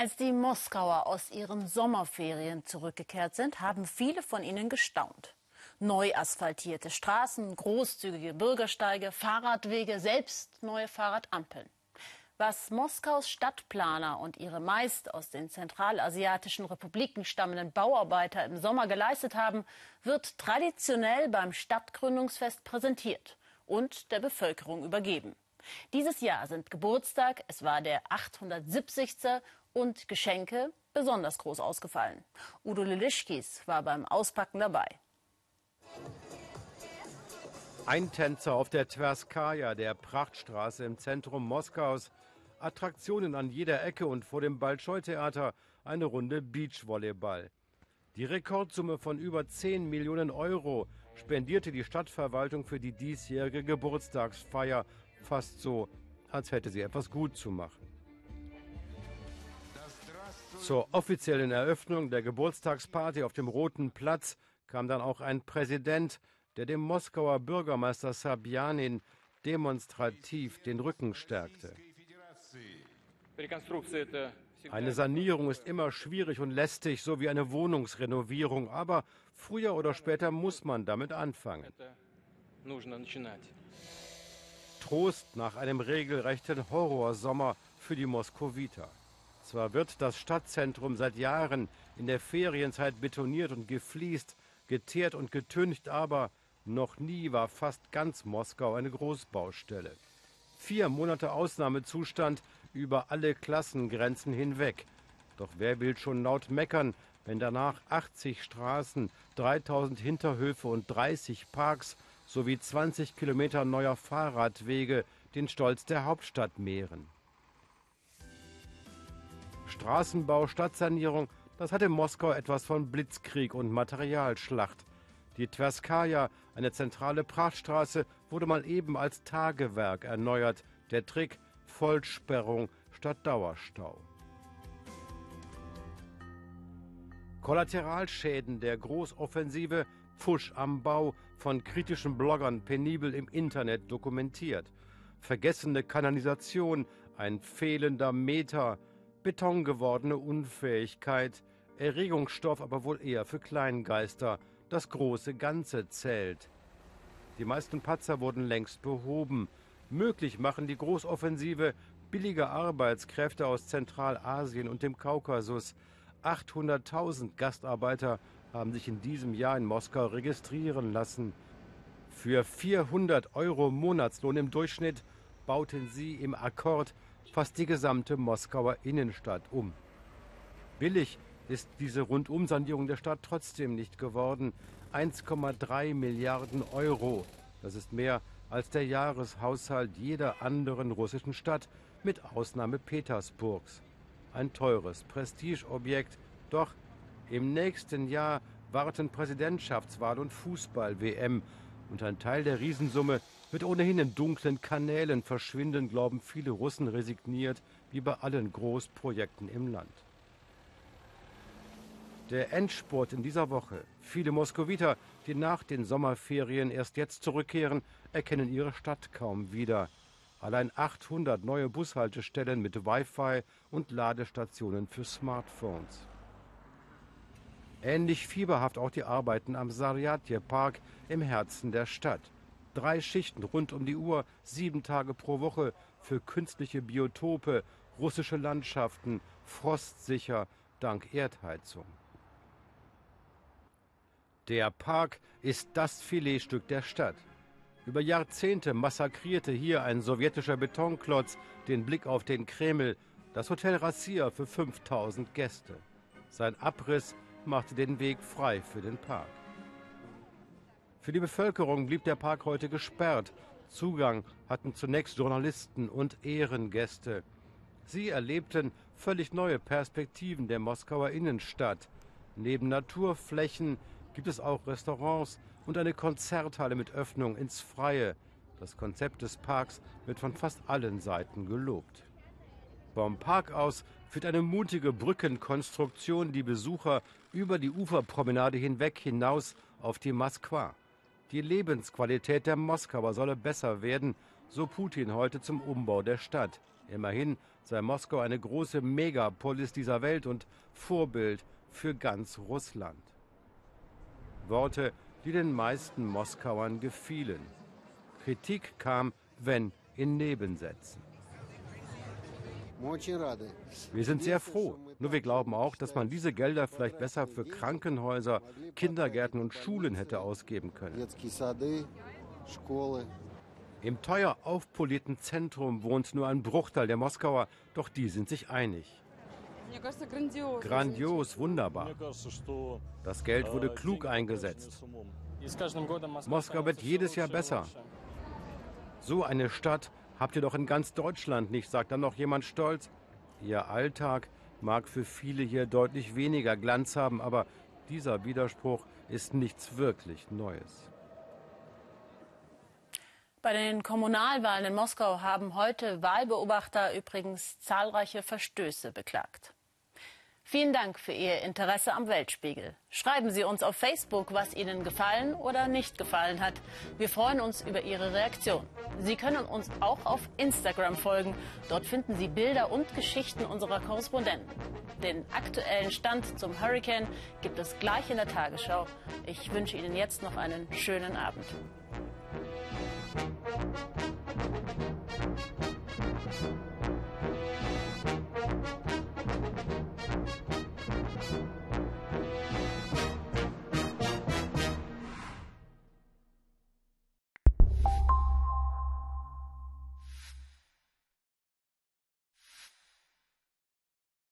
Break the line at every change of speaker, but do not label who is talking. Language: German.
Als die Moskauer aus ihren Sommerferien zurückgekehrt sind, haben viele von ihnen gestaunt. Neu asphaltierte Straßen, großzügige Bürgersteige, Fahrradwege, selbst neue Fahrradampeln. Was Moskaus Stadtplaner und ihre meist aus den zentralasiatischen Republiken stammenden Bauarbeiter im Sommer geleistet haben, wird traditionell beim Stadtgründungsfest präsentiert und der Bevölkerung übergeben. Dieses Jahr sind Geburtstag, es war der 870. und Geschenke besonders groß ausgefallen. Udo Lilischkis war beim Auspacken dabei.
Ein Tänzer auf der Tverskaja, der Prachtstraße im Zentrum Moskaus. Attraktionen an jeder Ecke und vor dem Bolschoi-Theater eine Runde Beachvolleyball. Die Rekordsumme von über 10 Millionen Euro spendierte die Stadtverwaltung für die diesjährige Geburtstagsfeier. Fast so, als hätte sie etwas gut zu machen. Zur offiziellen Eröffnung der Geburtstagsparty auf dem Roten Platz kam dann auch ein Präsident, der dem Moskauer Bürgermeister Sabjanin demonstrativ den Rücken stärkte. Eine Sanierung ist immer schwierig und lästig, so wie eine Wohnungsrenovierung, aber früher oder später muss man damit anfangen. Trost nach einem regelrechten Horrorsommer für die Moskowiter. Zwar wird das Stadtzentrum seit Jahren in der Ferienzeit betoniert und gefliest, geteert und getüncht, aber noch nie war fast ganz Moskau eine Großbaustelle. Vier Monate Ausnahmezustand über alle Klassengrenzen hinweg. Doch wer will schon laut meckern, wenn danach 80 Straßen, 3000 Hinterhöfe und 30 Parks sowie 20 Kilometer neuer Fahrradwege den Stolz der Hauptstadt mehren. Straßenbau, Stadtsanierung, das hatte Moskau etwas von Blitzkrieg und Materialschlacht. Die Tverskaja, eine zentrale Prachtstraße, wurde mal eben als Tagewerk erneuert. Der Trick Vollsperrung statt Dauerstau. Kollateralschäden der Großoffensive Pfusch am Bau von kritischen Bloggern penibel im Internet dokumentiert. Vergessene Kanalisation, ein fehlender Meter, betongewordene Unfähigkeit, Erregungsstoff aber wohl eher für Kleingeister, das große Ganze zählt. Die meisten Patzer wurden längst behoben. Möglich machen die Großoffensive billige Arbeitskräfte aus Zentralasien und dem Kaukasus. 800.000 Gastarbeiter haben sich in diesem Jahr in Moskau registrieren lassen. Für 400 Euro Monatslohn im Durchschnitt bauten sie im Akkord fast die gesamte Moskauer Innenstadt um. Billig ist diese Rundumsanierung der Stadt trotzdem nicht geworden. 1,3 Milliarden Euro. Das ist mehr als der Jahreshaushalt jeder anderen russischen Stadt, mit Ausnahme Petersburgs. Ein teures Prestigeobjekt, doch im nächsten Jahr warten Präsidentschaftswahl und Fußball-WM und ein Teil der Riesensumme wird ohnehin in dunklen Kanälen verschwinden, glauben viele Russen resigniert, wie bei allen Großprojekten im Land. Der Endspurt in dieser Woche. Viele Moskowiter, die nach den Sommerferien erst jetzt zurückkehren, erkennen ihre Stadt kaum wieder. Allein 800 neue Bushaltestellen mit Wi-Fi und Ladestationen für Smartphones. Ähnlich fieberhaft auch die Arbeiten am Saryatje Park im Herzen der Stadt. Drei Schichten rund um die Uhr, sieben Tage pro Woche für künstliche Biotope, russische Landschaften, frostsicher dank Erdheizung. Der Park ist das Filetstück der Stadt. Über Jahrzehnte massakrierte hier ein sowjetischer Betonklotz den Blick auf den Kreml, das Hotel Rassia für 5000 Gäste. Sein Abriss machte den Weg frei für den Park. Für die Bevölkerung blieb der Park heute gesperrt. Zugang hatten zunächst Journalisten und Ehrengäste. Sie erlebten völlig neue Perspektiven der Moskauer Innenstadt. Neben Naturflächen gibt es auch Restaurants und eine Konzerthalle mit Öffnung ins Freie. Das Konzept des Parks wird von fast allen Seiten gelobt. Vom Park aus führt eine mutige Brückenkonstruktion die Besucher über die Uferpromenade hinweg hinaus auf die Moskwa. Die Lebensqualität der Moskauer solle besser werden, so Putin heute zum Umbau der Stadt. Immerhin sei Moskau eine große Megapolis dieser Welt und Vorbild für ganz Russland. Worte, die den meisten Moskauern gefielen. Kritik kam, wenn in Nebensätzen. Wir sind sehr froh. Nur wir glauben auch, dass man diese Gelder vielleicht besser für Krankenhäuser, Kindergärten und Schulen hätte ausgeben können. Im teuer aufpolierten Zentrum wohnt nur ein Bruchteil der Moskauer, doch die sind sich einig. Grandios, wunderbar. Das Geld wurde klug eingesetzt. Moskau wird jedes Jahr besser. So eine Stadt habt ihr doch in ganz Deutschland nicht, sagt dann noch jemand stolz. Ihr Alltag mag für viele hier deutlich weniger Glanz haben, aber dieser Widerspruch ist nichts wirklich Neues.
Bei den Kommunalwahlen in Moskau haben heute Wahlbeobachter übrigens zahlreiche Verstöße beklagt. Vielen Dank für Ihr Interesse am Weltspiegel. Schreiben Sie uns auf Facebook, was Ihnen gefallen oder nicht gefallen hat. Wir freuen uns über Ihre Reaktion. Sie können uns auch auf Instagram folgen. Dort finden Sie Bilder und Geschichten unserer Korrespondenten. Den aktuellen Stand zum Hurricane gibt es gleich in der Tagesschau. Ich wünsche Ihnen jetzt noch einen schönen Abend. Thank you.